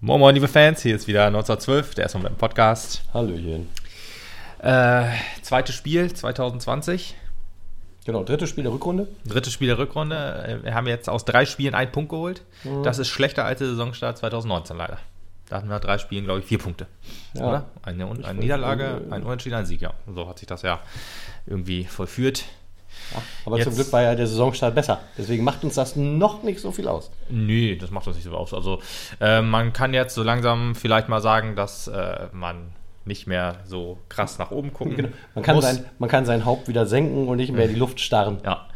Moin Moin, liebe Fans, hier ist wieder 1912, der erste Moment Podcast. Hallöchen. Äh, zweites Spiel 2020, Genau, drittes Spiel der Rückrunde. drittes Spiel der Rückrunde. Äh, Wir haben jetzt aus drei Spielen einen Punkt geholt. Mhm. Das ist schlechter als der Saisonstart 2019 leider. Da hatten wir nach drei Spielen, glaube ich, vier Punkte. Ja. Oder? Eine, eine Niederlage, äh, ein Unentschieden, ein Sieg, ja. So hat sich das ja irgendwie vollführt. Ja, aber Jetzt- zum Glück war ja der Saisonstart besser. Deswegen macht uns das noch nicht so viel aus. Nee, das macht uns nicht so aus. Also äh, man kann jetzt so langsam vielleicht mal sagen, dass äh, man nicht mehr so krass nach oben gucken Genau. Man, kann muss. sein, man kann sein Haupt wieder senken und nicht mehr in die Luft starren. Ja.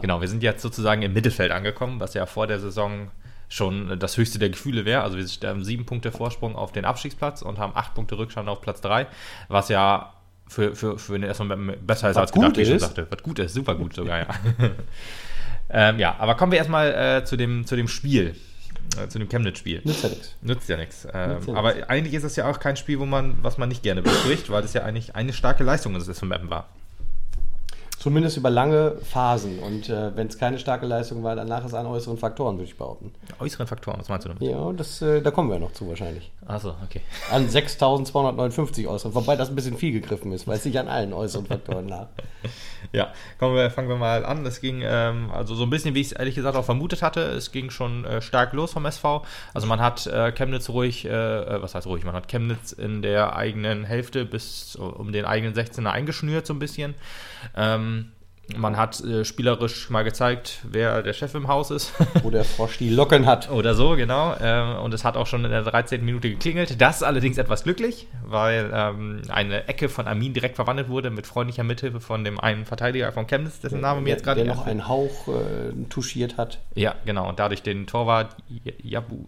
Genau, wir sind jetzt sozusagen im Mittelfeld angekommen, was ja vor der Saison schon das höchste der Gefühle wäre. Also wir haben sieben Punkte Vorsprung auf den Abstiegsplatz und haben acht Punkte Rückstand auf Platz drei, was ja für, für, für Moment besser ist Was als gedacht, gut wie ich schon ist. sagte. Was gut ist, super gut sogar, ja. ähm, ja, aber kommen wir erstmal äh, zu, dem, zu dem Spiel, äh, zu dem Chemnitz-Spiel. Nützt ja nichts. Nützt ja nichts. Ähm, ja aber eigentlich ist es ja auch kein Spiel, wo man, was man nicht gerne bespricht, weil es ja eigentlich eine starke Leistung des SVM war. Zumindest über lange Phasen. Und äh, wenn es keine starke Leistung war, dann lag es an äußeren Faktoren, würde ich behaupten. Äußeren Faktoren, was meinst du damit? Ja, das, äh, da kommen wir noch zu wahrscheinlich. Achso, okay. An 6.259 äußeren. Wobei das ein bisschen viel gegriffen ist, weil es nicht an allen äußeren Faktoren lag. Ja, kommen wir, fangen wir mal an. Es ging ähm, also so ein bisschen, wie ich es ehrlich gesagt auch vermutet hatte. Es ging schon äh, stark los vom SV. Also man hat äh, Chemnitz ruhig, äh, äh, was heißt ruhig, man hat Chemnitz in der eigenen Hälfte bis um den eigenen 16er eingeschnürt so ein bisschen. Ähm, man hat äh, spielerisch mal gezeigt, wer der Chef im Haus ist. Wo der Frosch die Locken hat. Oder so, genau. Ähm, und es hat auch schon in der 13. Minute geklingelt. Das allerdings etwas glücklich, weil ähm, eine Ecke von Armin direkt verwandelt wurde mit freundlicher Mithilfe von dem einen Verteidiger von Chemnitz, dessen Name mir jetzt gerade der noch einen Hauch äh, touchiert hat. Ja, genau. Und dadurch den Torwart Jabu.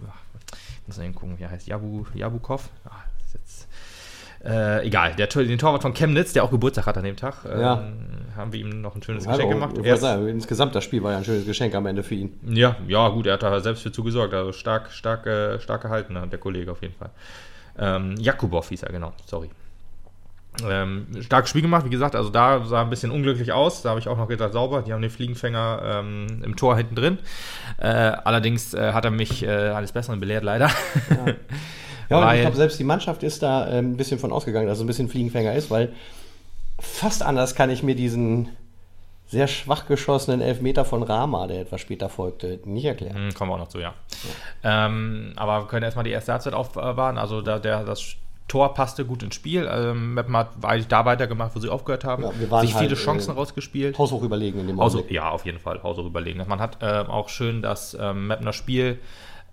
Ich muss mal eben gucken, wie er heißt. Jabu, Jabukov. Ah, das ist jetzt. Äh, egal, der, den Torwart von Chemnitz, der auch Geburtstag hat an dem Tag, ähm, Ja. haben wir ihm noch ein schönes Geschenk gemacht. Er sagen, insgesamt das Spiel war ja ein schönes Geschenk am Ende für ihn. Ja, ja, gut, er hat da selbst für zugesorgt. Also stark, stark, äh, stark gehalten, der Kollege auf jeden Fall. Ähm, Jakubov hieß er, genau, sorry. Ähm, starkes Spiel gemacht, wie gesagt, also da sah ein bisschen unglücklich aus. Da habe ich auch noch gedacht, sauber, die haben den Fliegenfänger ähm, im Tor hinten drin. Äh, allerdings äh, hat er mich äh, eines Besseren belehrt, leider. Ja, und Weil- ich glaube, selbst die Mannschaft ist da ähm, ein bisschen von ausgegangen, dass es ein bisschen Fliegenfänger ist, weil fast anders kann ich mir diesen sehr schwach geschossenen Elfmeter von Rama, der etwas später folgte, nicht erklären. Hm, kommen wir auch noch zu, ja. Ähm, aber wir können erstmal die erste Halbzeit aufwarten. Also da, der, das Tor passte gut ins Spiel. Ähm, Meppen hat eigentlich da weitergemacht, wo sie aufgehört haben. Ja, wir waren Sich viele halt, Chancen äh, rausgespielt. Haushoch überlegen in dem Augenblick. ja, auf jeden Fall, Hause überlegen. Man hat ähm, auch schön das ähm, Mapner Spiel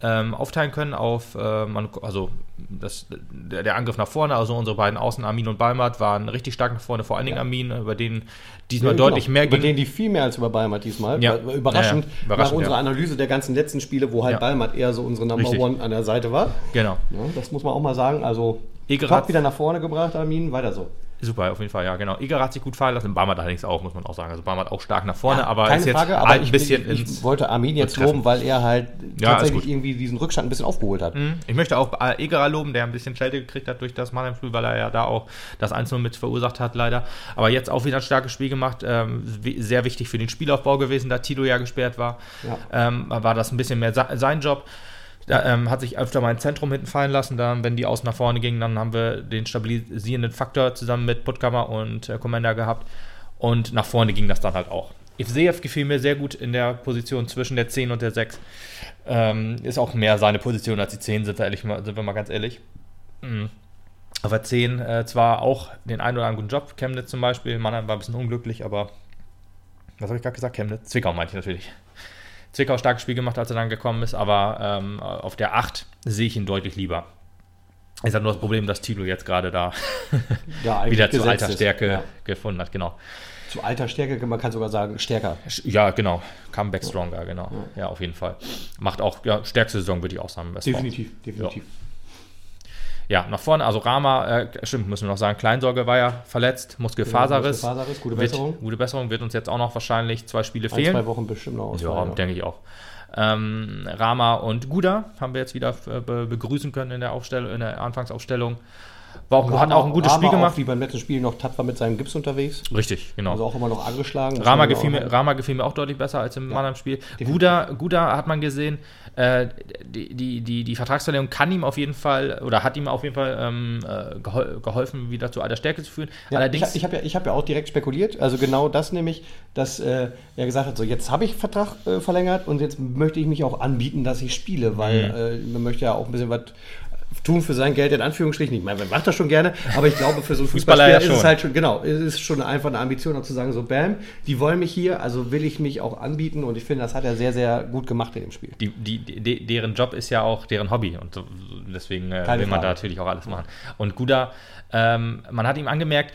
ähm, aufteilen können auf, äh, man, also das, der, der Angriff nach vorne, also unsere beiden Außen, Armin und Balmert, waren richtig stark nach vorne, vor allen Dingen Armin, über den diesmal Ja, deutlich genau. mehr Über ging. den die viel mehr als über Balmat diesmal. Ja. War Überraschend, Ja, ja. Überraschend, nach unserer ja. Analyse der ganzen letzten Spiele, wo halt Ja. Balmat eher so unsere Number Richtig. One an der Seite war. genau. Ja, das muss man auch mal sagen. Also Egerat- wieder nach vorne gebracht, Armin. Weiter so. Super, auf jeden Fall, ja, genau. Iger hat sich gut fallen lassen, Barmert allerdings auch, muss man auch sagen. Also Barmert auch stark nach vorne, aber Keine ist jetzt Frage, aber halt ein ich, bisschen ich, ich wollte Armin jetzt loben, weil er halt Ja, tatsächlich irgendwie diesen Rückstand ein bisschen aufgeholt hat. Mhm. Ich möchte auch Egerer loben, der ein bisschen Schelte gekriegt hat durch das Mannheim-Spiel, weil er ja da auch das 1-0 mit verursacht hat, leider. Aber jetzt auch wieder ein starkes Spiel gemacht. Ähm, sehr wichtig für den Spielaufbau gewesen, da Tilo ja gesperrt war. Ja. Ähm, war das ein bisschen mehr sein Job. Da, ähm, hat sich öfter mal ein Zentrum hinten fallen lassen. Dann, wenn die außen nach vorne gingen, dann haben wir den stabilisierenden Faktor zusammen mit Puttkammer und äh, Commander gehabt. Und nach vorne ging das dann halt auch. Ivseev gefiel mir sehr gut in der Position zwischen der 10 und der 6. Ähm, ist auch mehr seine Position als die 10, sind wir, ehrlich, sind wir mal ganz ehrlich. Mhm. Aber 10 äh, zwar auch den einen oder anderen guten Job, Chemnitz zum Beispiel, Mannheim war ein bisschen unglücklich, aber was habe ich gerade gesagt? Chemnitz? Zwickau meinte ich natürlich. Zwickau starkes Spiel gemacht, als er dann gekommen ist, aber ähm, auf der 8 sehe ich ihn deutlich lieber. Ist halt nur das Problem, dass Tilo jetzt gerade da Ja, wieder zu alter. Stärke Ja. gefunden hat, genau. Zu alter Stärke, man kann sogar sagen, stärker. Ja, genau. Comeback stronger, genau. Ja, auf jeden Fall. Macht auch, ja, stärkste Saison, würde ich auch sagen. SV. definitiv. Ja, nach vorne, also Rama, äh, stimmt, müssen wir noch sagen, Kleinsorge war ja verletzt, Muskelfaserriss. Muskelfaserriss, gute Wird- Besserung. Gute Besserung, wird uns jetzt auch noch wahrscheinlich zwei Spiele Ein, fehlen. zwei Wochen bestimmt noch Ja, ausfallen. denke ich auch. Ähm, Rama und Guda haben wir jetzt wieder äh, be begrüßen können in der Aufstellung, in der Anfangsaufstellung. War auch, hat auch ein gutes Spiel gemacht. Auch, wie beim letzten Spiel noch tapfer mit seinem Gips unterwegs. Richtig, genau. Also auch immer noch angeschlagen. Rama gefiel, mir, Rama gefiel mir auch deutlich besser als im ja. anderen Spiel. Guda, Guda hat man gesehen, äh, die, die, die, die Vertragsverlängerung kann ihm auf jeden Fall oder hat ihm auf jeden Fall ähm, äh, geholfen, wieder zu alter Stärke zu führen. Ja, Allerdings, ich habe hab ja, hab ja auch direkt spekuliert, also genau das nämlich, dass äh, er gesagt hat, so jetzt habe ich Vertrag äh, verlängert und jetzt möchte ich mich auch anbieten, dass ich spiele, weil mhm. Äh, man möchte ja auch ein bisschen was tun für sein Geld in Anführungsstrichen. Ich meine, man macht das schon gerne, aber ich glaube, für so einen Fußballer ja ist es halt schon, genau, es ist schon einfach eine Ambition, auch zu sagen, so, bam, die wollen mich hier, also will ich mich auch anbieten und ich finde, das hat er sehr, sehr gut gemacht in dem Spiel. Die, die, die deren Job ist ja auch deren Hobby und deswegen äh, will man da natürlich auch alles machen. Und Guda, ähm, man hat ihm angemerkt,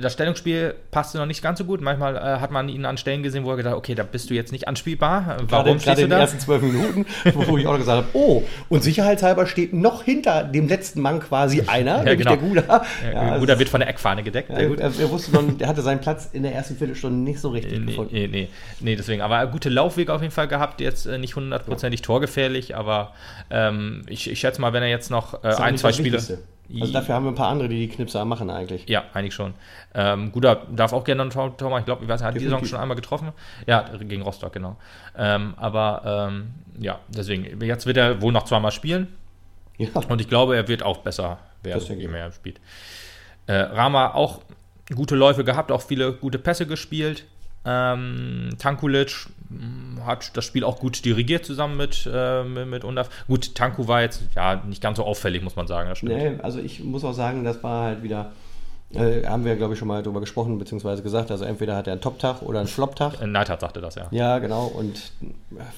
das Stellungsspiel passte noch nicht ganz so gut. Manchmal äh, hat man ihn an Stellen gesehen, wo er gedacht okay, da bist du jetzt nicht anspielbar. Warum gerade, stehst gerade du da? in den ersten zwölf Minuten, wo ich auch gesagt habe, oh, und sicherheitshalber steht noch hinter dem letzten Mann quasi einer, ja, genau. der Guda. Ja, Guda wird von der Eckfahne gedeckt. Ja, er, er, wusste noch, er hatte seinen Platz in der ersten Viertelstunde nicht so richtig nee, gefunden. Nee, nee, nee, deswegen. Aber gute Laufwege auf jeden Fall gehabt, jetzt äh, nicht hundertprozentig torgefährlich, aber ähm, ich, ich schätze mal, wenn er jetzt noch äh, ein, zwei Spiele... Wichtigste. Also dafür haben wir ein paar andere, die die Knipser machen eigentlich. Ja, eigentlich schon. Ähm, Guda darf auch gerne einen Tor machen. Ich glaube, ich weiß, er hat die Saison schon einmal getroffen. Ja, gegen Rostock, genau. Ähm, aber ähm, ja, deswegen, jetzt wird er wohl noch zweimal spielen. Ja. Und ich glaube, er wird auch besser werden, je mehr er spielt. Äh, Rama auch gute Läufe gehabt, auch viele gute Pässe gespielt. Ähm, Tankulic hm, hat das Spiel auch gut dirigiert zusammen mit, äh, mit, Undaf. Gut, Tanku war jetzt ja nicht ganz so auffällig, muss man sagen. Nee, also ich muss auch sagen, das war halt wieder, äh, haben wir glaube ich schon mal drüber gesprochen, beziehungsweise gesagt, also entweder hat er einen Top-Tag oder einen Flop-Tag. Äh, Neidhardt sagte das, ja. Ja, genau, und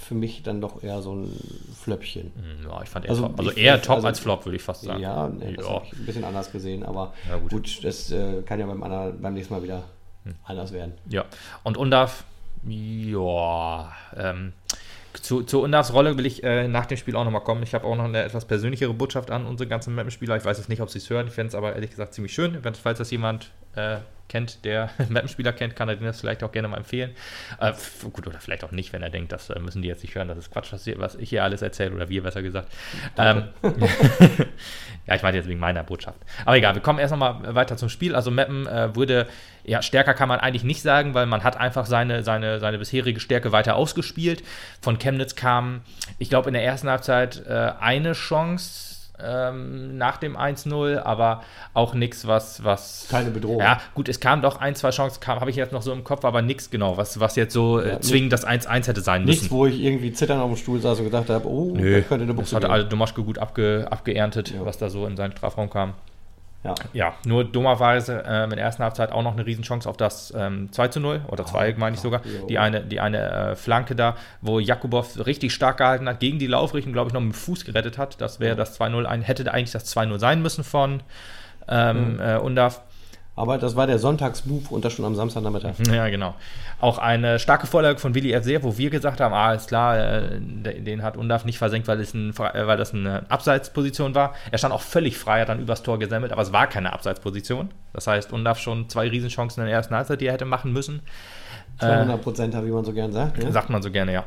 für mich dann doch eher so ein Flöppchen. Hm, ja, ich fand eher also, top, also eher Top also, als Flop, würde ich fast sagen. Ja, nee, das habe ich ein bisschen anders gesehen, aber ja, gut. gut. das äh, kann ja beim, anderen, beim nächsten Mal wieder. Anders werden. Ja, und Undaf, ja, ähm, zu, zu Undafs Rolle will ich äh, nach dem Spiel auch nochmal kommen. Ich habe auch noch eine etwas persönlichere Botschaft an unsere ganzen Mappenspieler. Ich weiß jetzt nicht, ob sie es hören. Ich fände es aber ehrlich gesagt ziemlich schön, wenn, falls das jemand äh, kennt, der Mappenspieler kennt, kann er den das vielleicht auch gerne mal empfehlen. Äh, gut, oder vielleicht auch nicht, wenn er denkt, das äh, müssen die jetzt nicht hören, das ist Quatsch, was, was ich hier alles erzähle, oder wir besser gesagt. Ähm, ja, ich meine jetzt wegen meiner Botschaft. Aber egal, wir kommen erst nochmal weiter zum Spiel. Also Mappen äh, wurde, ja, stärker kann man eigentlich nicht sagen, weil man hat einfach seine, seine, seine bisherige Stärke weiter ausgespielt. Von Chemnitz kam, ich glaube, in der ersten Halbzeit äh, eine Chance ähm, nach dem 1-0, aber auch nichts, was, was. Keine Bedrohung. Ja, gut, es kam doch ein, zwei Chancen, habe ich jetzt noch so im Kopf, aber nichts genau, was, was jetzt so äh, zwingend das 1-1 hätte sein müssen. Nichts, wo ich irgendwie zittern auf dem Stuhl saß und gedacht habe, oh, Nö, könnte eine Buchse Das hat alle Domaschke gut abge, abgeerntet, ja. was da so in seinen Strafraum kam. Ja. ja, nur dummerweise äh, in der ersten Halbzeit auch noch eine Riesenchance auf das ähm, 2 zu 0 oder 2, oh, meine ich sogar. Oh. Die eine, die eine äh, Flanke da, wo Jakubow richtig stark gehalten hat, gegen die Laufrichtung, glaube ich, noch mit dem Fuß gerettet hat. Das wäre das 2-0, hätte eigentlich das 2-0 sein müssen von ähm, mhm. äh, Undaf. Aber das war der Sonntagsmove und das schon am Samstagnachmittag. Ja, genau. Auch eine starke Vorlage von Willi F. Wo wir gesagt haben, ah, ist klar, äh, den hat Undaf nicht versenkt, weil, es ein, äh, weil das eine Abseitsposition war. Er stand auch völlig frei, hat dann übers Tor gesammelt, aber es war keine Abseitsposition. Das heißt, Undaf schon zwei Riesenchancen in der ersten Halbzeit, die er hätte machen müssen. 200 Prozent, wie man so gerne sagt. Ne? Sagt man so gerne, ja.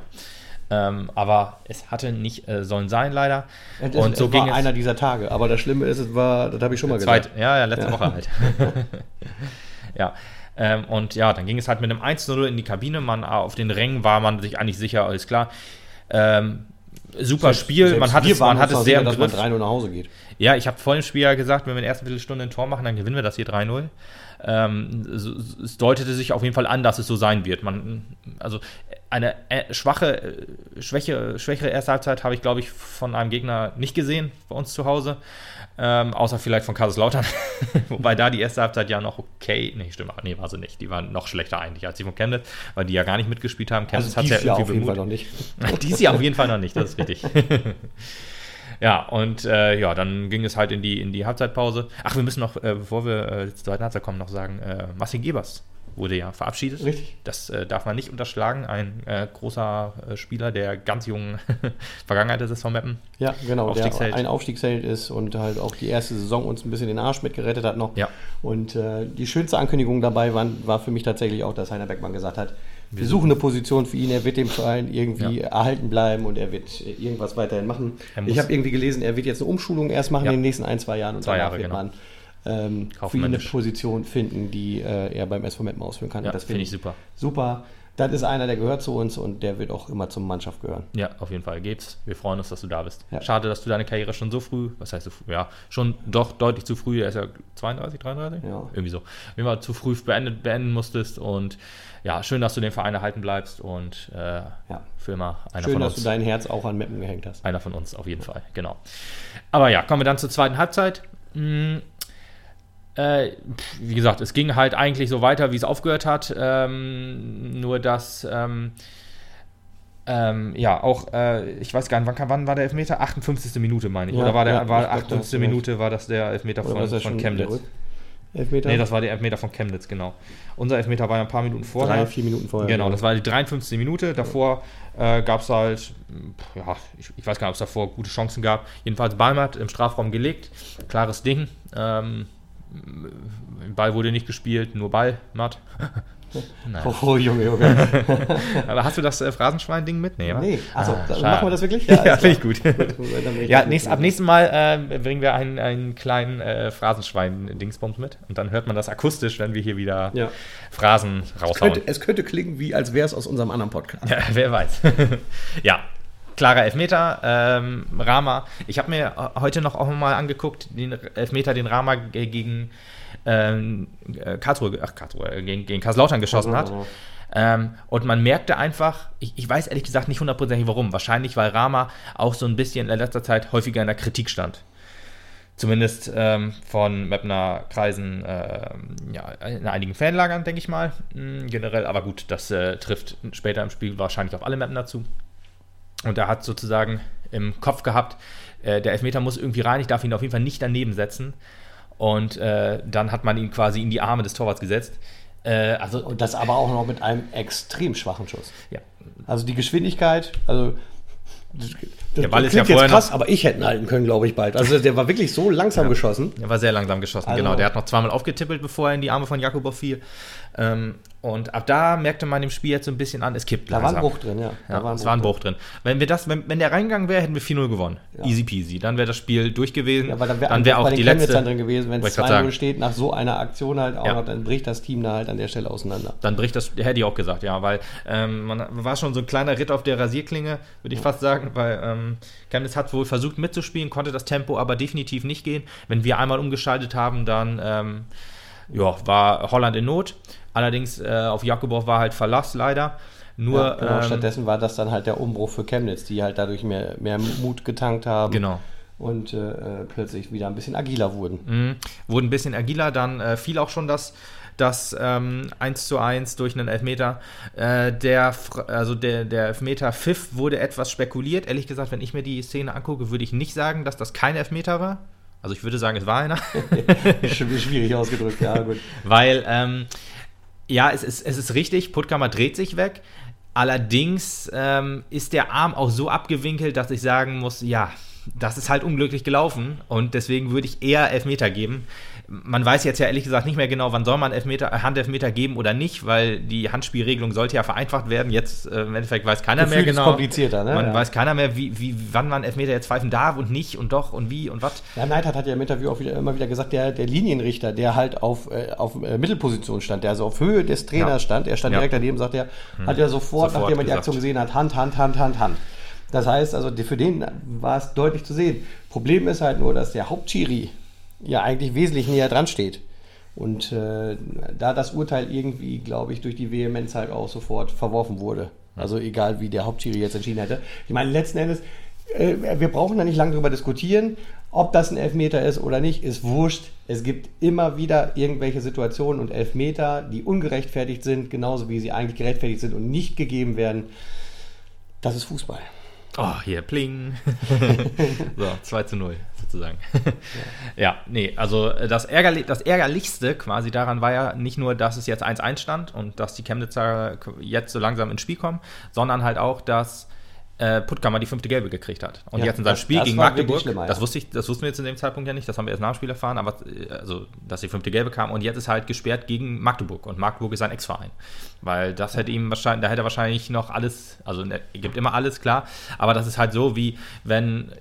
Ähm, aber es hatte nicht äh, sollen sein, leider. Es, und so es ging war es einer dieser Tage. Aber das Schlimme ist, es war, das habe ich schon mal gesagt. Ja, ja, letzte ja. Woche halt. ja. Ähm, und ja, dann ging es halt mit einem 1-0 in die Kabine. Man, auf den Rängen war man sich eigentlich sicher, alles klar. Ähm, super selbst, Spiel. Selbst man hat es, man hat es sehr sicher, im Griff. dass man 3-0 nach Hause geht. Ja, ich habe vor dem Spiel ja gesagt, wenn wir in der ersten Viertelstunde ein Tor machen, dann gewinnen wir das hier 3-0. Ähm, es deutete sich auf jeden Fall an, dass es so sein wird. Man, also eine äh, schwache, äh, schwäche, schwächere erste Halbzeit habe ich, glaube ich, von einem Gegner nicht gesehen bei uns zu Hause. Ähm, außer vielleicht von Kaiserslautern. Wobei da die erste Halbzeit ja noch okay. Nee, stimmt. Nee, war sie nicht. Die waren noch schlechter eigentlich als die von Chemnitz, weil die ja gar nicht mitgespielt haben. Chemnitz also hat ja irgendwie auf jeden Fall noch nicht. dies Jahr auf jeden Fall noch nicht, das ist richtig. ja, und äh, ja, dann ging es halt in die, in die Halbzeitpause. Ach, wir müssen noch, äh, bevor wir äh, zur zweiten Halbzeit kommen, noch sagen, äh, Marcin Gebers wurde ja verabschiedet. Richtig. Das äh, darf man nicht unterschlagen. Ein äh, großer äh, Spieler der ganz jungen Vergangenheit des SV Meppen. Ja, genau, Aufstiegsheld. der ein Aufstiegsheld ist und halt auch die erste Saison uns ein bisschen den Arsch mitgerettet hat noch. Ja. Und äh, die schönste Ankündigung dabei war, war für mich tatsächlich auch, dass Heiner Beckmann gesagt hat, wir suchen eine Position für ihn, er wird dem Verein irgendwie ja. erhalten bleiben und er wird irgendwas weiterhin machen. Ich habe irgendwie gelesen, er wird jetzt eine Umschulung erst machen ja. in den nächsten ein, zwei Jahren und zwei danach Jahre, wird genau. man ähm, für ihn eine. Position finden, die äh, er beim SV Meppen ausführen kann. Ja, das finde ich super. Super. Das ist einer, der gehört zu uns und der wird auch immer zur Mannschaft gehören. Ja, auf jeden Fall geht's. Wir freuen uns, dass du da bist. Ja. Schade, dass du deine Karriere schon so früh, was heißt so früh? Ja, schon doch deutlich zu früh, er ist ja 32, 33? Ja. Irgendwie so. Du zu früh beendet, beenden musstest und ja, schön, dass du den Verein erhalten bleibst und äh, Ja. für immer einer Schön, von dass uns. du dein Herz auch an Meppen gehängt hast. Einer von uns, auf jeden Fall, genau. Aber ja, kommen wir dann zur zweiten Halbzeit. Mm, äh, wie gesagt, es ging halt eigentlich so weiter, wie es aufgehört hat. Ähm, nur dass, ähm, ähm, ja, auch, äh, ich weiß gar nicht, wann, wann war der Elfmeter? 58. Minute, meine ich. Ja, Oder war der ja, war ich glaub, da 58. hast du recht. Minute war das der Elfmeter von, von Chemnitz? Elfmeter? Nee, das war der Elfmeter von Chemnitz, genau. Unser Elfmeter war ja ein paar Minuten vorher. Drei, vier Minuten vorher. Genau, das war die 53. Minute. Davor äh, gab es halt, ja, ich, ich weiß gar nicht, ob es davor gute Chancen gab. Jedenfalls Balmert im Strafraum gelegt. Klares Ding. Ähm, Ball wurde nicht gespielt, nur Ball, matt. Nein. Oh, Junge, Junge. Aber hast du das äh, Phrasenschwein-Ding mit? Nee, nee, achso, Ah, machen wir das wirklich? Ja, alles finde ich gut. ich Ja, nächst, ab nächstem Mal äh, bringen wir einen, einen kleinen äh, Phrasenschwein-Dingsbums mit. Und dann hört man das akustisch, wenn wir hier wieder Ja. Phrasen raushauen. Könnte, es könnte klingen, wie als wäre es aus unserem anderen Podcast. Ja, wer weiß. ja, klarer Elfmeter. Ähm, Rama. Ich habe mir äh, heute noch auch mal angeguckt, den Elfmeter, den Rama ge- gegen ähm, äh, Karlsruhe, ach Karlsruhe, äh, gegen, gegen Karlslautern geschossen hat. Ähm, und man merkte einfach, ich, ich weiß ehrlich gesagt nicht hundertprozentig warum. Wahrscheinlich, weil Rama auch so ein bisschen in letzter Zeit häufiger in der Kritik stand. Zumindest ähm, von Mapner Kreisen, ähm, ja, in einigen Fanlagern, denke ich mal. Mm, generell, aber gut, das äh, trifft später im Spiel wahrscheinlich auf alle Mapner zu. Und er hat sozusagen im Kopf gehabt, äh, der Elfmeter muss irgendwie rein, ich darf ihn auf jeden Fall nicht daneben setzen. Und äh, dann hat man ihn quasi in die Arme des Torwarts gesetzt. Äh, also, Und das aber auch noch mit einem extrem schwachen Schuss. ja, Also die Geschwindigkeit, also das, Der Ball ist ja vorher jetzt krass, aber ich hätte ihn halten können, glaube ich, bald. Also der war wirklich so langsam geschossen. Er war sehr langsam geschossen, Also- genau. Der hat noch zweimal aufgetippelt, bevor er in die Arme von Jakubow fiel. Ähm, und ab da merkte man dem Spiel jetzt so ein bisschen an, es kippt Da war langsam. ein Bruch drin, ja. Ja, es war ein Bruch drin. Wenn, wir das, wenn, wenn der reingegangen wäre, hätten wir 4-0 gewonnen. Ja. Easy peasy. Dann wäre das Spiel durch gewesen. Ja, dann wäre dann wäre auch bei den die letzte. drin gewesen, wenn es ich grad 2-0 sagen. steht, nach so einer Aktion halt auch noch, dann bricht das Team da halt an der Stelle auseinander. Dann bricht das, hätte ich auch gesagt, ja, weil ähm, man war schon so ein kleiner Ritt auf der Rasierklinge, würde ich fast sagen, weil ähm, Chemnitz hat wohl versucht mitzuspielen, konnte das Tempo aber definitiv nicht gehen. Wenn wir einmal umgeschaltet haben, dann ähm, ja, war Holland in Not. Allerdings äh, auf Jakubow war halt Verlass leider. Nur ja, genau, ähm, stattdessen war das dann halt der Umbruch für Chemnitz, die halt dadurch mehr, mehr Mut getankt haben genau. und äh, plötzlich wieder ein bisschen agiler wurden. Mhm. Wurde ein bisschen agiler, dann äh, fiel auch schon das, das ähm, 1 zu 1 durch einen Elfmeter. Äh, der, also der, der Elfmeter Pfiff wurde etwas spekuliert. Ehrlich gesagt, wenn ich mir die Szene angucke, würde ich nicht sagen, dass das kein Elfmeter war. Also ich würde sagen, es war einer. Sch- Schwierig ausgedrückt, ja gut. Weil, ähm, ja, es ist, es ist richtig, Puttkammer dreht sich weg. Allerdings ähm, ist der Arm auch so abgewinkelt, dass ich sagen muss, ja, das ist halt unglücklich gelaufen und deswegen würde ich eher Elfmeter geben. Man weiß jetzt ja ehrlich gesagt nicht mehr genau, wann soll man Elfmeter, äh, Handelfmeter geben oder nicht, weil die Handspielregelung sollte ja vereinfacht werden. Jetzt äh, im Endeffekt weiß keiner Gefühlt mehr ist genau. komplizierter, ne? Man Ja. weiß keiner mehr, wie, wie, wann man Elfmeter jetzt pfeifen darf und nicht und doch und wie und was. Ja, Neidhardt hat ja im Interview auch wieder, immer wieder gesagt, der, der Linienrichter, der halt auf, äh, auf äh, Mittelposition stand, der also auf Höhe des Trainers Ja. stand, er stand Ja. direkt daneben, sagt er, hat ja sofort, Sofort nachdem er die. Aktion gesehen hat, Hand, Hand, Hand, Hand, Hand. Das heißt, also für den war es deutlich zu sehen. Problem ist halt nur, dass der Hauptschiri ja eigentlich wesentlich näher dran steht. Und äh, da das Urteil irgendwie, glaube ich, durch die Vehemenz halt auch sofort verworfen wurde. Also egal, wie der Hauptschiri jetzt entschieden hätte. Ich meine, letzten Endes, äh, wir brauchen da nicht lange drüber diskutieren, ob das ein Elfmeter ist oder nicht, ist wurscht. Es gibt immer wieder irgendwelche Situationen und Elfmeter, die ungerechtfertigt sind, genauso wie sie eigentlich gerechtfertigt sind und nicht gegeben werden. Das ist Fußball. Oh, hier, pling. so, 2 zu 0, sozusagen. ja. nee, also äh, das, Ärgerli das Ärgerlichste quasi daran war ja nicht nur, dass es jetzt 1-1 stand und dass die Chemnitzer jetzt so langsam ins Spiel kommen, sondern halt auch, dass äh, Puttkammer die fünfte Gelbe gekriegt hat. Und Ja, jetzt in seinem das- Spiel das gegen Magdeburg, schlimmer, ja. das, wusste ich, das wussten wir jetzt in dem Zeitpunkt ja nicht, das haben wir erst nach dem Spiel erfahren, aber äh, also, dass die fünfte Gelbe kam und jetzt ist halt gesperrt gegen Magdeburg und Magdeburg ist sein Ex-Verein. Weil das hätte ihm wahrscheinlich, da hätte er wahrscheinlich noch alles, also er gibt immer alles, klar, aber das ist halt so, wie wenn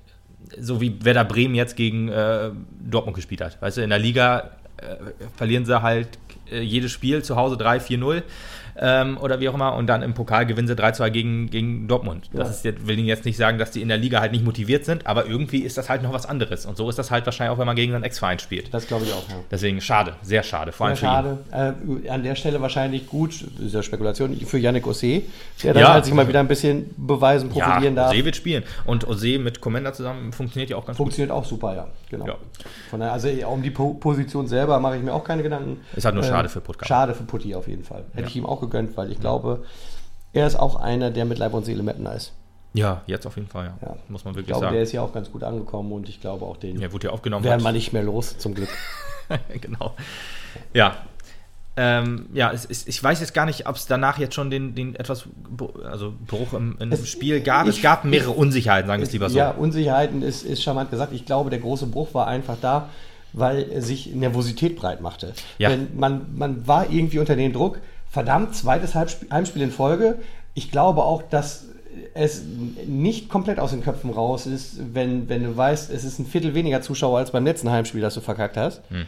so wie Werder Bremen jetzt gegen äh, Dortmund gespielt hat. Weißt du, in der Liga äh, verlieren sie halt äh, jedes Spiel zu Hause 3-4-0 ähm, oder wie auch immer und dann im Pokal gewinnen sie 3-2 gegen, gegen Dortmund. Das ist jetzt, will Ihnen jetzt nicht sagen, dass die in der Liga halt nicht motiviert sind, aber irgendwie ist das halt noch was anderes. Und so ist das halt wahrscheinlich auch, wenn man gegen seinen Ex-Verein spielt. Das glaube ich auch, ja. Deswegen schade, sehr schade. Vor allem Sehr für ihn. schade. Äh, an der Stelle wahrscheinlich gut, das ist ja Spekulation, für Yannick Ossé, der dann Ja. halt sich mal wieder ein bisschen beweisen, profilieren ja, darf. Ose wird spielen. Und Ose mit Commander zusammen funktioniert ja auch ganz Funktioniert auch super, ja. Genau. Ja. Von daher, also um die po Position selber mache ich mir auch keine Gedanken. Ist halt nur Ähm, schade für Puttkammer. Schade für Putti auf jeden Fall. Hätte ich ihm auch gegönnt, weil ich glaube, er ist auch einer, der mit Leib und Seele Mettner ist. Ja, jetzt auf jeden Fall, ja. Ja. Muss man Ich wirklich glaube, sagen. der ist ja auch ganz gut angekommen und ich glaube auch den ja, wurde ja aufgenommen. werden wir nicht mehr los, zum Glück. genau. Ja. Ähm, ja, es, es, ich weiß jetzt gar nicht, ob es danach jetzt schon den, den etwas also Bruch im, im Es- Spiel gab. es ich- gab mehrere Unsicherheiten, sagen wir es lieber so. Ja, Unsicherheiten ist, ist charmant gesagt. Ich glaube, der große Bruch war einfach da, weil sich Nervosität breit machte. Ja. Denn man, man war irgendwie unter den Druck, verdammt, zweites Heimspiel in Folge. Ich glaube auch, dass es nicht komplett aus den Köpfen raus ist, wenn, wenn du weißt, es ist ein Viertel weniger Zuschauer als beim letzten Heimspiel, das du verkackt hast. Äh, Hm.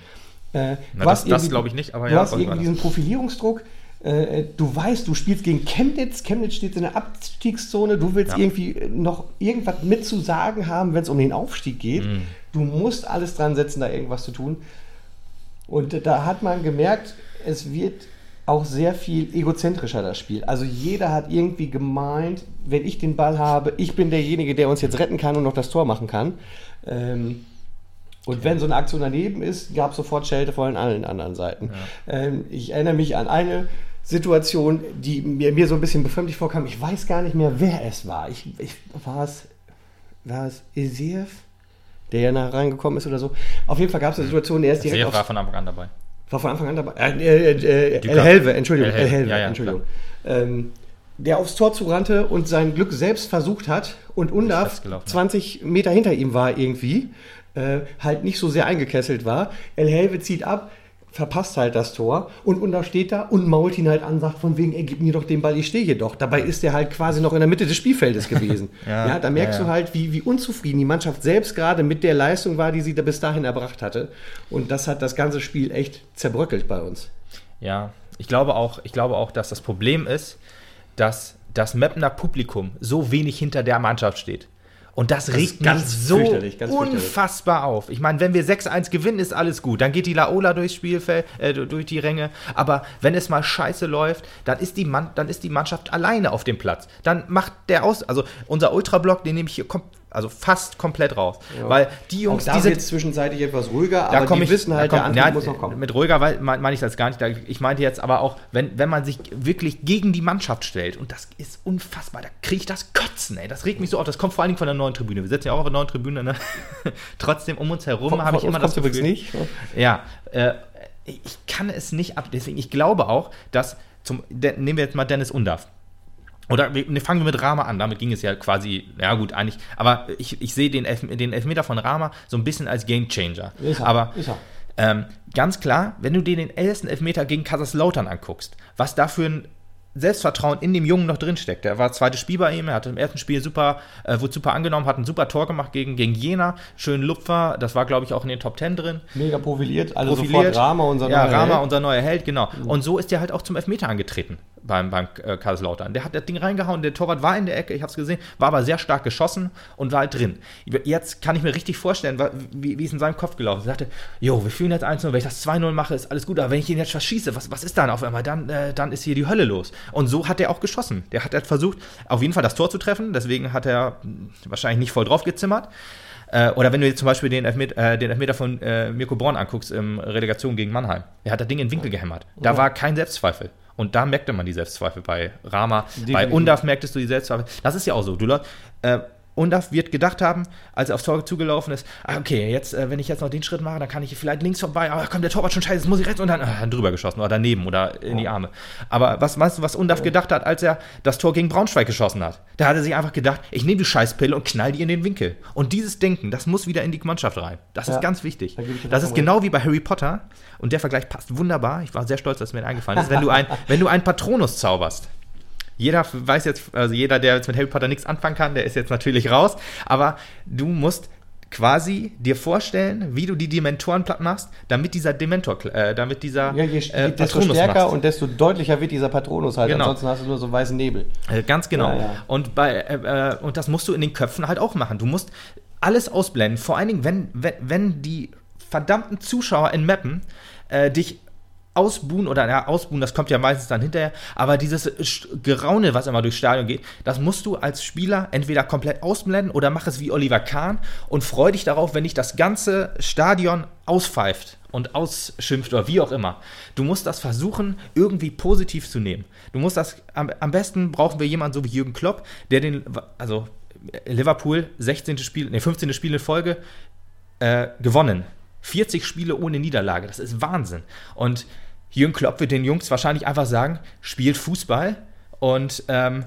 Na, du das- hast das irgendwie- glaube ich nicht, aber du ja, hast irgendwann irgendwie diesen Profilierungsdruck. Äh, Du weißt, du spielst gegen Chemnitz. Chemnitz steht in der Abstiegszone. Du willst Ja. irgendwie noch irgendwas mitzusagen haben, wenn es um den Aufstieg geht. Mhm. Du musst alles dran setzen, da irgendwas zu tun. Und da hat man gemerkt, es wird auch sehr viel egozentrischer, das Spiel. Also jeder hat irgendwie gemeint, wenn ich den Ball habe, ich bin derjenige, der uns jetzt retten kann und noch das Tor machen kann. Ähm, und wenn so eine Aktion daneben ist, gab es sofort Schelte von allen anderen Seiten. Ähm, ich erinnere mich an eine Situation, die mir, mir so ein bisschen befremdlich vorkam. Ich weiß gar nicht mehr, wer es war. Ich, ich, war es, war es Isiev, der ja nach reingekommen ist oder so? Auf jeden Fall gab es eine Situation, er ist direkt aufs war von Anfang an dabei. War von Anfang an dabei. Äh, äh, äh, Die El Helve, Entschuldigung. El El Helve, ja, ja, Entschuldigung. Ähm, der aufs Tor zurannte und sein Glück selbst versucht hat und ja. 20 Meter hinter ihm war irgendwie, äh, halt nicht so sehr eingekesselt war. El Helve zieht ab, verpasst halt das Tor und Undaf steht da und mault ihn halt an, sagt von wegen, ey, gib mir doch den Ball, ich stehe hier doch. Dabei ist er halt quasi noch in der Mitte des Spielfeldes gewesen. Ja, ja, da merkst ja, du halt, wie, wie unzufrieden die Mannschaft selbst gerade mit der Leistung war, die sie da bis dahin erbracht hatte. Und das hat das ganze Spiel echt zerbröckelt bei uns. Ja, ich glaube auch, ich glaube auch, dass das Problem ist, dass das Mapner Publikum so wenig hinter der Mannschaft steht. Und das, regt ist ganz mich so unfassbar auf. Ich meine, wenn wir 6-1 gewinnen, ist alles gut. Dann geht die Laola durchs Spielfeld, äh, durch die Ränge. Aber wenn es mal scheiße läuft, dann ist die, Mann, dann ist die Mannschaft alleine auf dem Platz. Dann macht der aus. Also unser Ultrablock, den nehme ich hier kom also fast komplett raus. Weil die Jungs, Auch da die sind wird es zwischenzeitlich etwas ruhiger, da aber komm die ich, wissen halt, der komm- Antrieb ja, muss noch kommen. Mit ruhiger meine mein ich das gar nicht. Ich meinte jetzt aber auch, wenn, wenn man sich wirklich gegen die Mannschaft stellt, und das ist unfassbar, da kriege ich das Kotzen, ey. Das regt mich so auf. Das kommt vor allen Dingen von der neuen Tribüne. Wir sitzen ja auch auf der neuen Tribüne, ne? Trotzdem um uns herum habe ich immer das Gefühl. nicht. Ja, äh, ich kann es nicht ab. Deswegen, ich glaube auch, dass zum. Nehmen wir jetzt mal Dennis Undaff. Oder ne, fangen wir mit Rama an, damit ging es ja quasi, ja gut, eigentlich, aber ich, ich sehe den, Elf, den Elfmeter von Rama so ein bisschen als Gamechanger. Ist er, aber ist er. ähm, ganz klar, wenn du dir den ersten Elfmeter gegen Kaiserslautern anguckst, was da für ein Selbstvertrauen in dem Jungen noch drin steckt. Er war zweites Spiel bei ihm, er hat im ersten Spiel super, äh, wurde super angenommen, hat ein super Tor gemacht gegen, gegen Jena, schönen Lupfer, das war glaube ich auch in den Top Ten drin Mega profiliert, also profiliert. sofort Rama, unser ja, neuer Rama, Held. unser neuer Held, genau. Und so ist er halt auch zum Elfmeter angetreten beim, beim äh, Kaiserslautern. Der hat das Ding reingehauen, der Torwart war in der Ecke, ich habe es gesehen, war aber sehr stark geschossen und war halt drin. Jetzt kann ich mir richtig vorstellen, wie, wie es in seinem Kopf gelaufen ist. Er sagte, jo, wir fühlen jetzt 1-0, wenn ich das 2-0 mache, ist alles gut, aber wenn ich ihn jetzt verschieße, was, was ist dann auf einmal? Dann, äh, dann ist hier die Hölle los. Und so hat er auch geschossen. Der hat halt versucht, auf jeden Fall das Tor zu treffen, deswegen hat er wahrscheinlich nicht voll drauf gezimmert. Äh, oder wenn du jetzt zum Beispiel den Elfmeter, äh, den Elfmeter von äh, Mirko Born anguckst im Relegation gegen Mannheim. Er hat das Ding in den Winkel gehämmert. Da war kein Selbstzweifel. Und da merkte man die Selbstzweifel bei Rama. Bei Definitiv. Undaf merktest du die Selbstzweifel. Das ist ja auch so. Du, äh, Undaf wird gedacht haben, als er aufs Tor zugelaufen ist, ah, okay, jetzt, äh, wenn ich jetzt noch den Schritt mache, dann kann ich vielleicht links vorbei, aber kommt der Torwart schon scheiße, jetzt muss ich rechts und dann, ah, dann drüber geschossen oder daneben oder in die Arme. Aber was meinst du, was Undaf gedacht hat, als er das Tor gegen Braunschweig geschossen hat? Da hat er sich einfach gedacht, ich nehme die Scheißpille und knall die in den Winkel. Und dieses Denken, das muss wieder in die Mannschaft rein. Das Ja, ist ganz wichtig. Das ist genau wie bei Harry Potter und der Vergleich passt wunderbar. Ich war sehr stolz, dass mir der eingefallen ist. Wenn du ein, wenn du einen Patronus zauberst, jeder weiß jetzt, also jeder, der jetzt mit Harry Potter nichts anfangen kann, der ist jetzt natürlich raus. Aber du musst quasi dir vorstellen, wie du die Dementoren platt machst, damit dieser Dementor, äh, damit dieser Ja, je, äh, desto stärker machst. und desto deutlicher wird dieser Patronus halt. Genau. Ansonsten hast du nur so weißen Nebel. Äh, ganz genau. Ja, ja. Und, bei, äh, äh, und das musst du in den Köpfen halt auch machen. Du musst alles ausblenden. Vor allen Dingen, wenn, wenn, wenn die verdammten Zuschauer in Mappen äh, dich ausbuhen oder ja, ausbuhen, das kommt ja meistens dann hinterher, aber dieses Geraune, was immer durchs Stadion geht, das musst du als Spieler entweder komplett ausblenden oder mach es wie Oliver Kahn und freu dich darauf, wenn dich das ganze Stadion auspfeift und ausschimpft oder wie auch immer. Du musst das versuchen, irgendwie positiv zu nehmen. Du musst das, am, am besten brauchen wir jemanden so wie Jürgen Klopp, der den, also Liverpool 16. Spiel, nee, 15. Spiel in Folge äh, gewonnen. 40 Spiele ohne Niederlage. Das ist Wahnsinn. Und Jürgen Klopp wird den Jungs wahrscheinlich einfach sagen, spielt Fußball und ähm,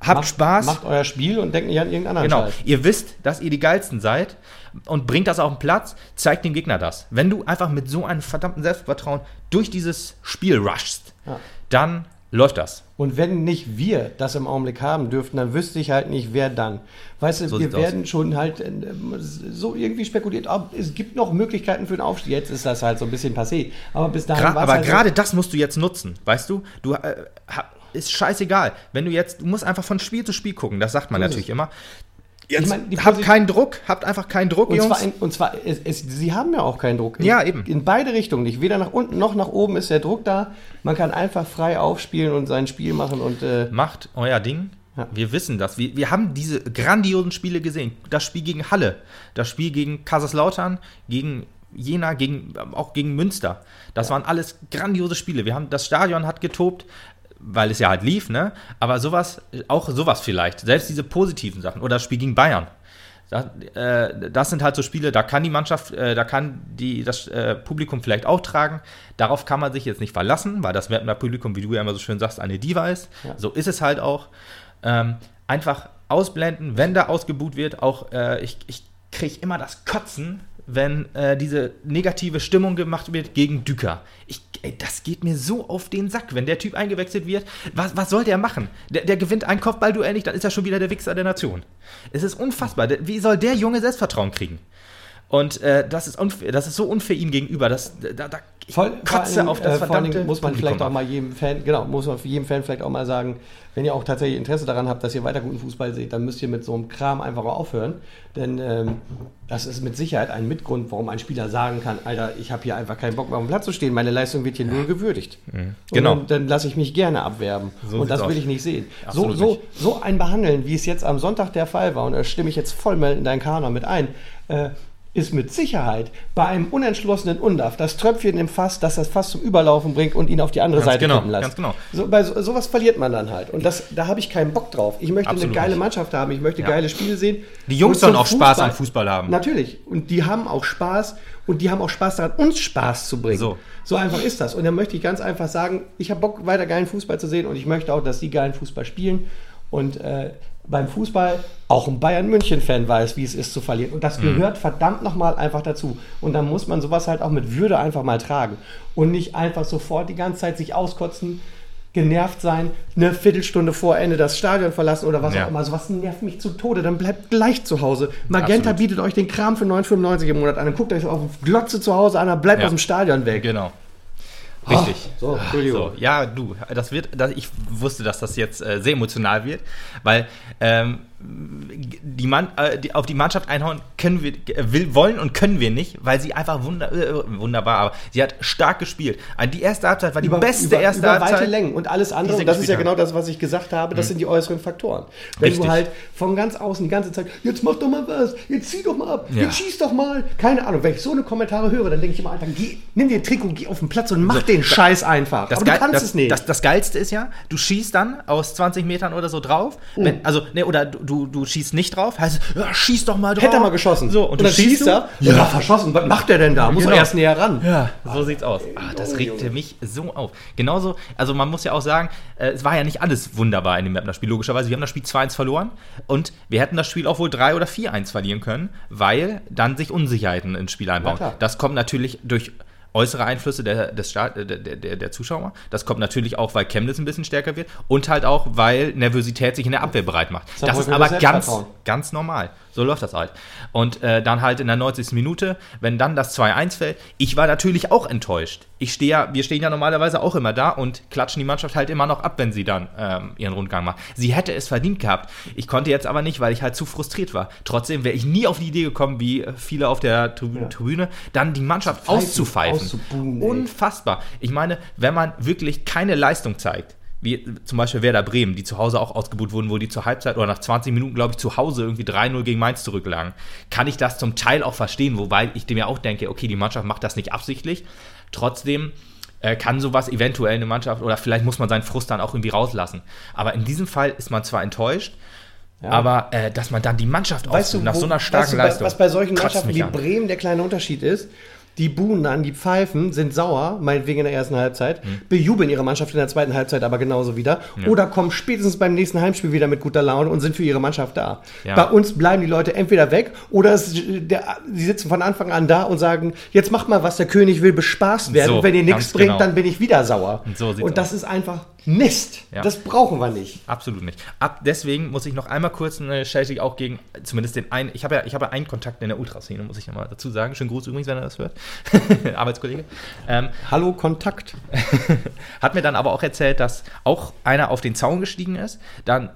habt Macht- Spaß. Macht euer Spiel und denkt nicht an irgendeinen anderen Genau, Scheiß. ihr wisst, dass ihr die geilsten seid und bringt das auf den Platz, zeigt dem Gegner das. Wenn du einfach mit so einem verdammten Selbstvertrauen durch dieses Spiel rushst, Ja. dann läuft das. Und wenn nicht wir das im Augenblick haben dürften, dann wüsste ich halt nicht, wer dann. Weißt du, So wir sieht's aus. werden schon halt äh, so irgendwie spekuliert, ob es gibt noch Möglichkeiten für den Aufstieg. Jetzt ist das halt so ein bisschen passé. Aber bis dahin Gra aber halt so- gerade das musst du jetzt nutzen, weißt du? Du äh, ist scheißegal. Wenn du jetzt, du musst einfach von Spiel zu Spiel gucken, das sagt man So natürlich immer. Jetzt Ich meine, die habt keinen Druck, habt einfach keinen Druck, Und Jungs. zwar, in, und zwar es, es, sie haben ja auch keinen Druck. In, Ja, eben. In beide Richtungen nicht. Weder nach unten noch nach oben ist der Druck da. Man kann einfach frei aufspielen und sein Spiel machen und äh, Macht euer Ding. Ja. Wir wissen das. Wir, wir haben diese grandiosen Spiele gesehen. Das Spiel gegen Halle, das Spiel gegen Kaiserslautern, gegen Jena, gegen, auch gegen Münster. Das waren alles grandiose Spiele. Wir haben, das Stadion hat getobt, weil es ja halt lief, ne? Aber sowas, auch sowas vielleicht. Selbst diese positiven Sachen. Oder das Spiel gegen Bayern. Das, äh, das sind halt so Spiele, da kann die Mannschaft, äh, da kann die, das äh, Publikum vielleicht auch tragen. Darauf kann man sich jetzt nicht verlassen, weil das Wettbewerb Publikum, wie du ja immer so schön sagst, eine Diva ist. Ja. So ist es halt auch. Ähm, einfach ausblenden, wenn da ausgebuht wird. Auch äh, ich, ich kriege immer das Kotzen, wenn äh, diese negative Stimmung gemacht wird gegen Düker. Ich, ey, das geht mir so auf den Sack, wenn der Typ eingewechselt wird. Was, was soll der machen? Der, der gewinnt ein Kopfballduell nicht, dann ist er schon wieder der Wichser der Nation. Es ist unfassbar. Wie soll der Junge Selbstvertrauen kriegen? Und äh, das, ist unfair, das ist so unfair ihm gegenüber. Das, da, da, ich Voll, kotze allen auf das äh, verdammte muss man Publikum vielleicht auch mal jedem Fan, genau, muss man jedem Fan vielleicht auch mal sagen, wenn ihr auch tatsächlich Interesse daran habt, dass ihr weiter guten Fußball seht, dann müsst ihr mit so einem Kram einfach aufhören. Denn ähm, das ist mit Sicherheit ein Mitgrund, warum ein Spieler sagen kann, Alter, ich habe hier einfach keinen Bock mehr auf dem Platz zu stehen, meine Leistung wird hier nur gewürdigt. Genau. Und dann, dann lasse ich mich gerne abwerben. So und das will aus. ich nicht sehen. So, Absolut so, so ein Behandeln, wie es jetzt am Sonntag der Fall war, und da stimme ich jetzt voll mal in deinen Kanon mit ein, äh, ist mit Sicherheit bei einem unentschlossenen Undaf das Tröpfchen im Fass, das das Fass zum Überlaufen bringt und ihn auf die andere Ganz Seite genau, kippen lässt. ganz genau. So, bei so, sowas verliert man dann halt. Und das, da habe ich keinen Bock drauf. Ich möchte Absolut eine geile nicht. Mannschaft haben, ich möchte Ja. geile Spiele sehen. Die Jungs sollen auch Spaß am Fußball haben. Natürlich. Und die haben auch Spaß und die haben auch Spaß daran, uns Spaß zu bringen. So. So einfach ist das. Und dann möchte ich ganz einfach sagen, ich habe Bock, weiter geilen Fußball zu sehen und ich möchte auch, dass die geilen Fußball spielen. Und äh, beim Fußball auch ein Bayern München-Fan weiß, wie es ist zu verlieren. Und das gehört verdammt nochmal einfach dazu. Und dann muss man sowas halt auch mit Würde einfach mal tragen. Und nicht einfach sofort die ganze Zeit sich auskotzen, genervt sein, eine Viertelstunde vor Ende das Stadion verlassen oder was Ja. auch immer. Sowas nervt mich zu Tode. Dann bleibt gleich zu Hause. Magenta Absolut. bietet euch den Kram für 9,95 im Monat an. Dann guckt euch auf Glotze zu Hause an, dann bleibt Ja. aus dem Stadion weg. Genau. Richtig. Ah, so, Entschuldigung. So, ja, du, das wird, das, ich wusste, dass das jetzt äh, sehr emotional wird, weil ähm, die Mann, äh, die, auf die Mannschaft einhauen können wir, äh, will, wollen und können wir nicht, weil sie einfach wunder, äh, wunderbar, aber sie hat stark gespielt. Also die erste Halbzeit war die beste über, erste über Halbzeit. weite Längen und alles andere. Und das ist ja genau das, was ich gesagt habe. Das sind die äußeren Faktoren. Wenn Richtig. du halt von ganz außen die ganze Zeit, jetzt mach doch mal was, jetzt zieh doch mal ab, Ja. jetzt schieß doch mal. Keine Ahnung. Wenn ich so eine Kommentare höre, dann denke ich immer, Alter, geh, nimm dir ein Trikot, geh auf den Platz und mach den Scheiß einfach. Das, Aber du kannst das, es nicht. Das, das Geilste ist ja, du schießt dann aus 20 Metern oder so drauf. Oh. Wenn, also, ne, oder du, du, du schießt nicht drauf, heißt, ja, schieß doch mal drauf. Hätte er mal geschossen. So, und, und du dann schießt du? er. Ja, verschossen. Was macht der denn da? Muss Genau. er erst näher ran. Ja, so sieht's aus. Ah, das regte mich so auf. Genauso, also man muss ja auch sagen, äh, es war ja nicht alles wunderbar in dem Mapner-Spiel, logischerweise. Wir haben das Spiel 2-1 verloren und wir hätten das Spiel auch wohl 3 oder 4-1 verlieren können, weil dann sich Unsicherheiten ins Spiel einbauen. klar. Das kommt natürlich durch äußere Einflüsse der, des Staat, der, der, der, Zuschauer. Das kommt natürlich auch, weil Chemnitz ein bisschen stärker wird und halt auch, weil Nervosität sich in der Abwehr bereit macht. Das wohl ist aber das ganz, ganz normal. So läuft das halt. Und äh, dann halt in der 90. Minute, wenn dann das 2-1 fällt, ich war natürlich auch enttäuscht. Ich stehe ja, wir stehen ja normalerweise auch immer da und klatschen die Mannschaft halt immer noch ab, wenn sie dann ähm, ihren Rundgang macht. Sie hätte es verdient gehabt. Ich konnte jetzt aber nicht, weil ich halt zu frustriert war. Trotzdem wäre ich nie auf die Idee gekommen, wie viele auf der Tribüne, Ja. Tribüne dann die Mannschaft Pfeifen, auszupfeifen. auszubuhen, ey. Unfassbar. Ich meine, wenn man wirklich keine Leistung zeigt, wie zum Beispiel Werder Bremen, die zu Hause auch ausgebucht wurden, wo die zur Halbzeit oder nach 20 Minuten, glaube ich, zu Hause irgendwie 3-0 gegen Mainz zurücklagen, kann ich das zum Teil auch verstehen, wobei ich mir auch denke, okay, die Mannschaft macht das nicht absichtlich. Trotzdem äh, kann sowas eventuell eine Mannschaft oder vielleicht muss man seinen Frust dann auch irgendwie rauslassen. Aber in diesem Fall ist man zwar enttäuscht, Ja. aber äh, dass man dann die Mannschaft Weißt du, nach wo- so einer starken weißt du, Leistung. Was bei solchen Mannschaften wie an. Bremen der kleine Unterschied ist, die buhen dann, die pfeifen, sind sauer, meinetwegen in der ersten Halbzeit, Hm. bejubeln ihre Mannschaft in der zweiten Halbzeit aber genauso wieder. Oder kommen spätestens beim nächsten Heimspiel wieder mit guter Laune und sind für ihre Mannschaft da. Ja. Bei uns bleiben die Leute entweder weg oder es, der, sie sitzen von Anfang an da und sagen, jetzt macht mal, was der König will, bespaßt werden. So, und wenn ihr nichts bringt, genau. dann bin ich wieder sauer. Und so und das aus. ist einfach Mist. Ja. Das brauchen wir nicht. Absolut nicht. Ab, deswegen muss ich noch einmal kurz eine Stellung auch gegen, zumindest den einen, ich habe ja, ich habe ja einen Kontakt in der Ultraszene, muss ich nochmal dazu sagen. Schönen Gruß übrigens, wenn er das hört. Arbeitskollege. Ähm, Hallo Kontakt. hat mir dann aber auch erzählt, dass auch einer auf den Zaun gestiegen ist, dann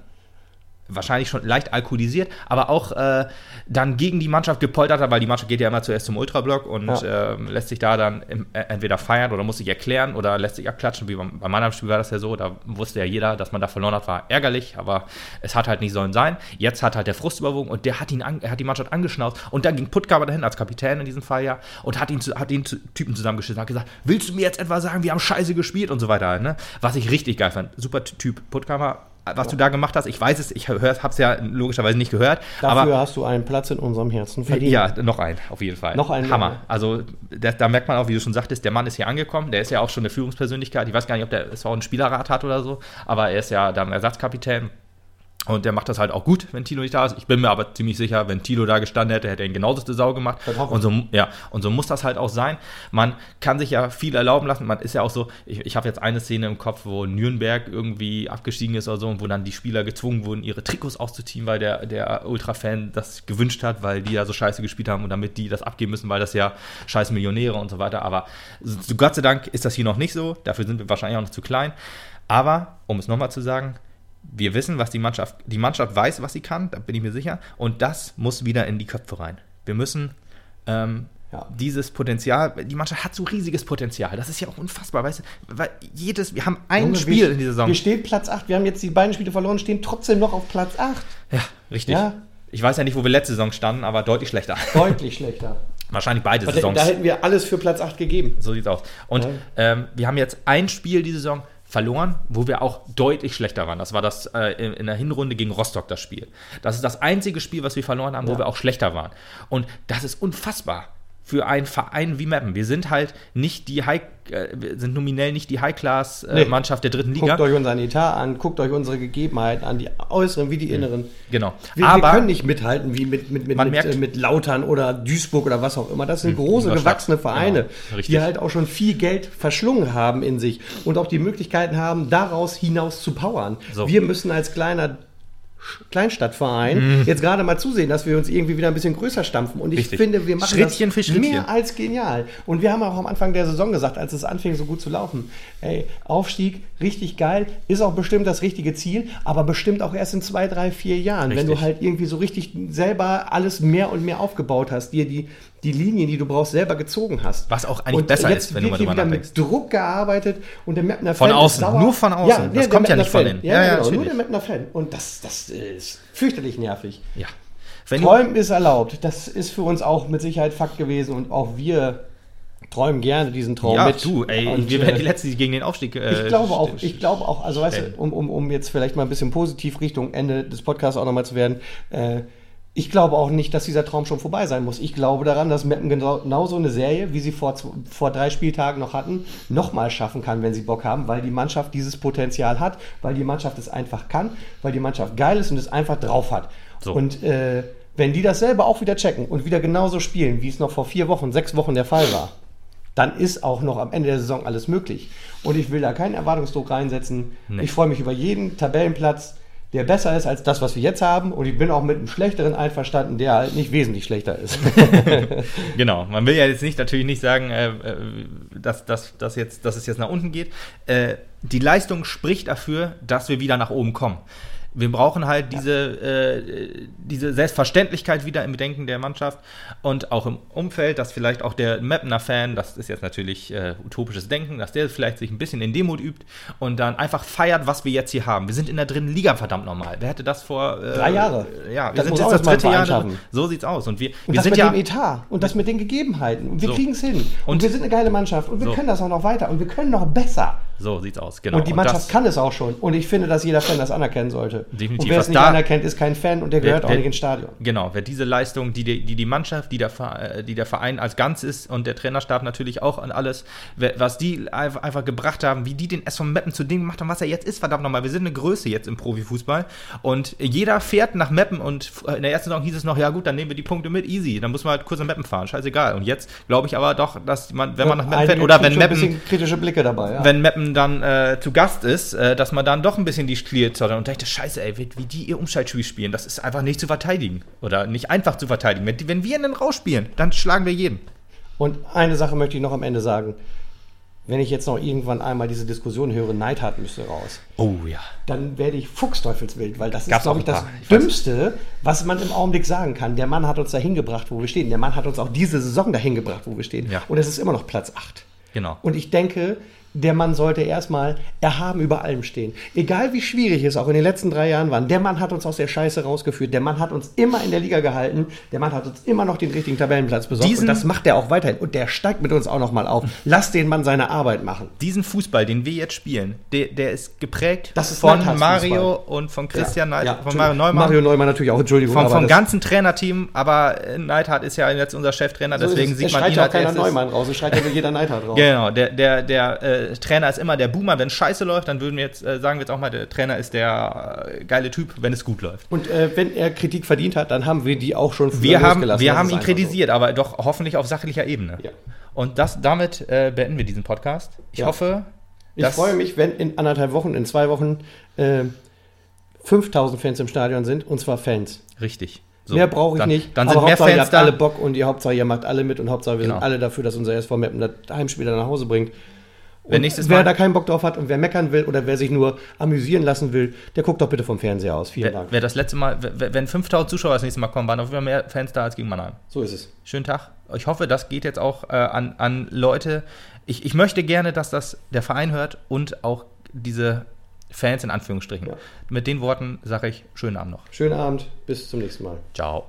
wahrscheinlich schon leicht alkoholisiert, aber auch äh, dann gegen die Mannschaft gepoltert hat, weil die Mannschaft geht ja immer zuerst zum Ultrablock und Ja. ähm, lässt sich da dann im, äh, entweder feiern oder muss sich erklären oder lässt sich abklatschen. Wie beim, bei meinem Spiel war das ja so, da wusste ja jeder, dass man da verloren hat, war ärgerlich, aber es hat halt nicht sollen sein. Jetzt hat halt der Frust überwogen und der hat ihn an, er hat die Mannschaft angeschnauzt und dann ging Puttkamer dahin als Kapitän in diesem Fall ja und hat ihn zu, hat den zu, Typen zusammengeschissen, hat gesagt, willst du mir jetzt etwa sagen, wir haben scheiße gespielt und so weiter, ne? Was ich richtig geil fand. Super Typ Puttkamer. Was du da gemacht hast, ich weiß es, ich habe es ja logischerweise nicht gehört, Dafür aber hast du einen Platz in unserem Herzen verdient. ja, noch ein, auf jeden Fall. Noch ein, Hammer. ja. Also da, da merkt man auch, wie du schon sagtest, der Mann ist hier angekommen. Der ist ja auch schon eine Führungspersönlichkeit. Ich weiß gar nicht, ob der es auch einen Spielerrat hat oder so, aber er ist ja dann Ersatzkapitän. Und der macht das halt auch gut, wenn Tilo nicht da ist. Ich bin mir aber ziemlich sicher, wenn Tilo da gestanden hätte, hätte er ihn genauso zur Sau gemacht. Und so, ja, und so muss das halt auch sein. Man kann sich ja viel erlauben lassen. Man ist ja auch so, ich, ich habe jetzt eine Szene im Kopf, wo Nürnberg irgendwie abgestiegen ist oder so und wo dann die Spieler gezwungen wurden, ihre Trikots auszuziehen, weil der, der Ultra-Fan das gewünscht hat, weil die ja so scheiße gespielt haben und damit die das abgeben müssen, weil das ja scheiß Millionäre und so weiter. Aber so, Gott sei Dank ist das hier noch nicht so. Dafür sind wir wahrscheinlich auch noch zu klein. Aber, um es nochmal zu sagen, wir wissen, was die Mannschaft, die Mannschaft weiß, was sie kann, da bin ich mir sicher. Und das muss wieder in die Köpfe rein. Wir müssen ähm, Ja. dieses Potenzial, die Mannschaft hat so riesiges Potenzial. Das ist ja auch unfassbar, weißt du? Weil jedes, wir haben ein Junge, Spiel wir, in dieser Saison. Wir stehen Platz 8. Wir haben jetzt die beiden Spiele verloren, stehen trotzdem noch auf Platz 8. Ja, richtig. Ja. Ich weiß ja nicht, wo wir letzte Saison standen, aber deutlich schlechter. Deutlich schlechter. Wahrscheinlich beide Saisons. da hätten wir alles für Platz 8 gegeben. So sieht's aus. Und Ja. ähm, wir haben jetzt ein Spiel diese Saison verloren, wo wir auch deutlich schlechter waren. Das war das äh, in, in der Hinrunde gegen Rostock das Spiel. Das ist das einzige Spiel, was wir verloren haben, wo Ja. wir auch schlechter waren. Und das ist unfassbar für einen Verein wie Meppen. Wir sind halt nicht die High, äh, sind nominell nicht die Nee. High-Class-Mannschaft der dritten Liga. Guckt euch unseren Etat an, guckt euch unsere Gegebenheiten an, die äußeren wie die inneren. Genau. Wir, Aber wir können nicht mithalten wie mit, mit, mit, mit, merkt- äh, mit Lautern oder Duisburg oder was auch immer. Das sind große, Ingolstadt. gewachsene Vereine, Genau, die halt auch schon viel Geld verschlungen haben in sich und auch die Möglichkeiten haben, daraus hinaus zu powern. So. Wir müssen als kleiner Kleinstadtverein jetzt gerade mal zusehen, dass wir uns irgendwie wieder ein bisschen größer stampfen. Und ich. Richtig. finde, wir machen Schrittchen das für Schrittchen. mehr als genial. Und wir haben auch am Anfang der Saison gesagt, als es anfing so gut zu laufen, ey, Aufstieg, richtig geil, ist auch bestimmt das richtige Ziel, aber bestimmt auch erst in zwei, drei, vier Jahren, wenn du Richtig. halt irgendwie so richtig selber alles mehr und mehr aufgebaut hast, dir die, die Linien, die du brauchst, selber gezogen hast. Was auch eigentlich und besser jetzt ist, wenn du mal drüber nachdenkst. mit Druck gearbeitet und der Mapner Von Fan außen, ist sauer. nur von außen. Das der kommt ja nicht von innen. Ja, Ja, ja, genau, nur der Mapner Fan. Und das, das ist fürchterlich nervig. ja. Wenn Träumen ist erlaubt. Das ist für uns auch mit Sicherheit Fakt gewesen und auch wir träumen gerne diesen Traum ja, mit. du, ey, und, wir werden äh, die Letzten, die gegen den Aufstieg. äh, ich glaube auch, ich glaube auch, also weißt du, um, um, um jetzt vielleicht mal ein bisschen positiv Richtung Ende des Podcasts auch nochmal zu werden, äh, ich glaube auch nicht, dass dieser Traum schon vorbei sein muss. Ich glaube daran, dass Meppen genau, genauso eine Serie, wie sie vor, vor drei Spieltagen noch hatten, nochmal schaffen kann, wenn sie Bock haben, weil die Mannschaft dieses Potenzial hat, weil die Mannschaft es einfach kann, weil die Mannschaft geil ist und es einfach drauf hat. So. Und äh, wenn die das selber auch wieder checken und wieder genauso spielen, wie es noch vor vier Wochen, sechs Wochen der Fall war, dann ist auch noch am Ende der Saison alles möglich. Und ich will da keinen Erwartungsdruck reinsetzen. Nee. Ich freue mich über jeden Tabellenplatz. Der besser ist als das, was wir jetzt haben. Und ich bin auch mit einem schlechteren einverstanden, der halt nicht wesentlich schlechter ist. genau, man will ja jetzt nicht natürlich nicht sagen, äh, äh, dass, dass, dass, jetzt, dass es jetzt nach unten geht. Äh, die Leistung spricht dafür, dass wir wieder nach oben kommen. Wir brauchen halt diese, äh, diese Selbstverständlichkeit wieder im Denken der Mannschaft und auch im Umfeld, dass vielleicht auch der Mapner Fan, das ist jetzt natürlich äh, utopisches Denken, dass der vielleicht sich ein bisschen in Demut übt und dann einfach feiert, was wir jetzt hier haben. Wir sind in der dritten Liga, verdammt normal. Wer hätte das vor äh, drei Jahre? Ja, wir das sind jetzt das dritte Jahr. Schaffen. So sieht's aus. Und wir, und wir das sind mit ja dem Etat und das mit den Gegebenheiten. Und wir So. kriegen es hin. Und, Und- wir sind eine geile Mannschaft und wir So. können das auch noch weiter und wir können noch besser. So sieht's aus, genau. Und die Mannschaft das, kann es auch schon. Und ich finde, dass jeder Fan das anerkennen sollte. Definitiv. Und wer es nicht anerkennt, ist kein Fan und der Wer- gehört auch wer- nicht ins Stadion. Genau, wer diese Leistung, die die, die, Mannschaft, die der, äh, die der Verein als Ganzes und der Trainerstab natürlich auch und alles, was die einfach, gebracht haben, wie die den SV Meppen zu dem gemacht haben, was er jetzt ist, verdammt nochmal. Wir sind eine Größe jetzt im Profifußball und jeder fährt nach Meppen und in der ersten Saison hieß es noch, ja gut, dann nehmen wir die Punkte mit, easy, dann muss man halt kurz nach Meppen fahren, scheißegal. Und jetzt glaube ich aber doch, dass man, wenn man nach Meppen fährt oder wenn Meppen kritische Blicke dabei. Ja. wenn Meppen dann äh, zu Gast ist, äh, dass man dann doch ein bisschen die Spiele zottert und denkt, scheiße, ey, wie, die ihr Umschaltspiel spielen, das ist einfach nicht zu verteidigen. Oder nicht einfach zu verteidigen. Wenn, wenn wir einen rausspielen, dann schlagen wir jeden. Und eine Sache möchte ich noch am Ende sagen. Wenn ich jetzt noch irgendwann einmal diese Diskussion höre, Neidhardt müsste raus, Oh ja. dann werde ich fuchsteufelswild, weil das ist, Gab's glaube auch ich, das ich. Dümmste, was man im Augenblick sagen kann. Der Mann hat uns dahin gebracht, wo wir stehen. Der Mann hat uns auch diese Saison dahin gebracht, wo wir stehen. Ja. Und es ist immer noch Platz 8. Genau. Und ich denke, der Mann sollte erstmal erhaben über allem stehen. Egal wie schwierig es auch in den letzten drei Jahren war. Der Mann hat uns aus der Scheiße rausgeführt. Der Mann hat uns immer in der Liga gehalten. Der Mann hat uns immer noch den richtigen Tabellenplatz besorgt. Diesen- und das macht er auch weiterhin. Und der steigt mit uns auch noch mal auf. Lass den Mann seine Arbeit machen. Diesen Fußball, den wir jetzt spielen, der, der ist geprägt Das ist von Mario und von Christian Ja, Neid, ja, von. Mario Neumann. Mario Neumann natürlich auch, Entschuldigung. vom, aber vom ganzen Trainerteam, aber äh, Neidhardt ist ja jetzt unser Cheftrainer, so deswegen es. sieht man schreit ihn ja auch als keiner. Neumann raus. Es schreit ja jeder Neidhardt raus. Genau, der, der, der äh, Trainer ist immer der Boomer, wenn Scheiße läuft, dann würden wir jetzt, äh, sagen wir jetzt auch mal, der Trainer ist der äh, geile Typ, wenn es gut läuft. Und äh, wenn er Kritik verdient hat, dann haben wir die auch schon Wir haben, wir haben ihn einfach so. kritisiert, aber doch hoffentlich auf sachlicher Ebene. Ja. Und das, damit äh, beenden wir diesen Podcast. Ich Ja. hoffe, Ich freue mich, wenn in anderthalb Wochen, in zwei Wochen äh, 5000 Fans im Stadion sind, und zwar Fans. Richtig. So, mehr brauche ich dann, nicht. Dann aber sind mehr Hauptsache, ihr Fans habt da. alle Bock und die Hauptsache, ihr macht alle mit und Hauptsache, wir Genau. sind alle dafür, dass unser SV Meppen das Heimspiel dann nach Hause bringt. Wer nächstes wer Mal- da keinen Bock drauf hat und wer meckern will oder wer sich nur amüsieren lassen will, der guckt doch bitte vom Fernseher aus. Vielen Wer, Dank. wer das letzte Mal, wer- wenn 5000 Zuschauer das nächste Mal kommen, waren auf jeden Fall mehr Fans da als gegen Mannheim. So ist es. Schönen Tag. Ich hoffe, das geht jetzt auch äh, an, an Leute. Ich, ich möchte gerne, dass das der Verein hört und auch diese Fans in Anführungsstrichen. Ja. Mit den Worten sage ich schönen Abend noch. Schönen Abend, bis zum nächsten Mal. Ciao.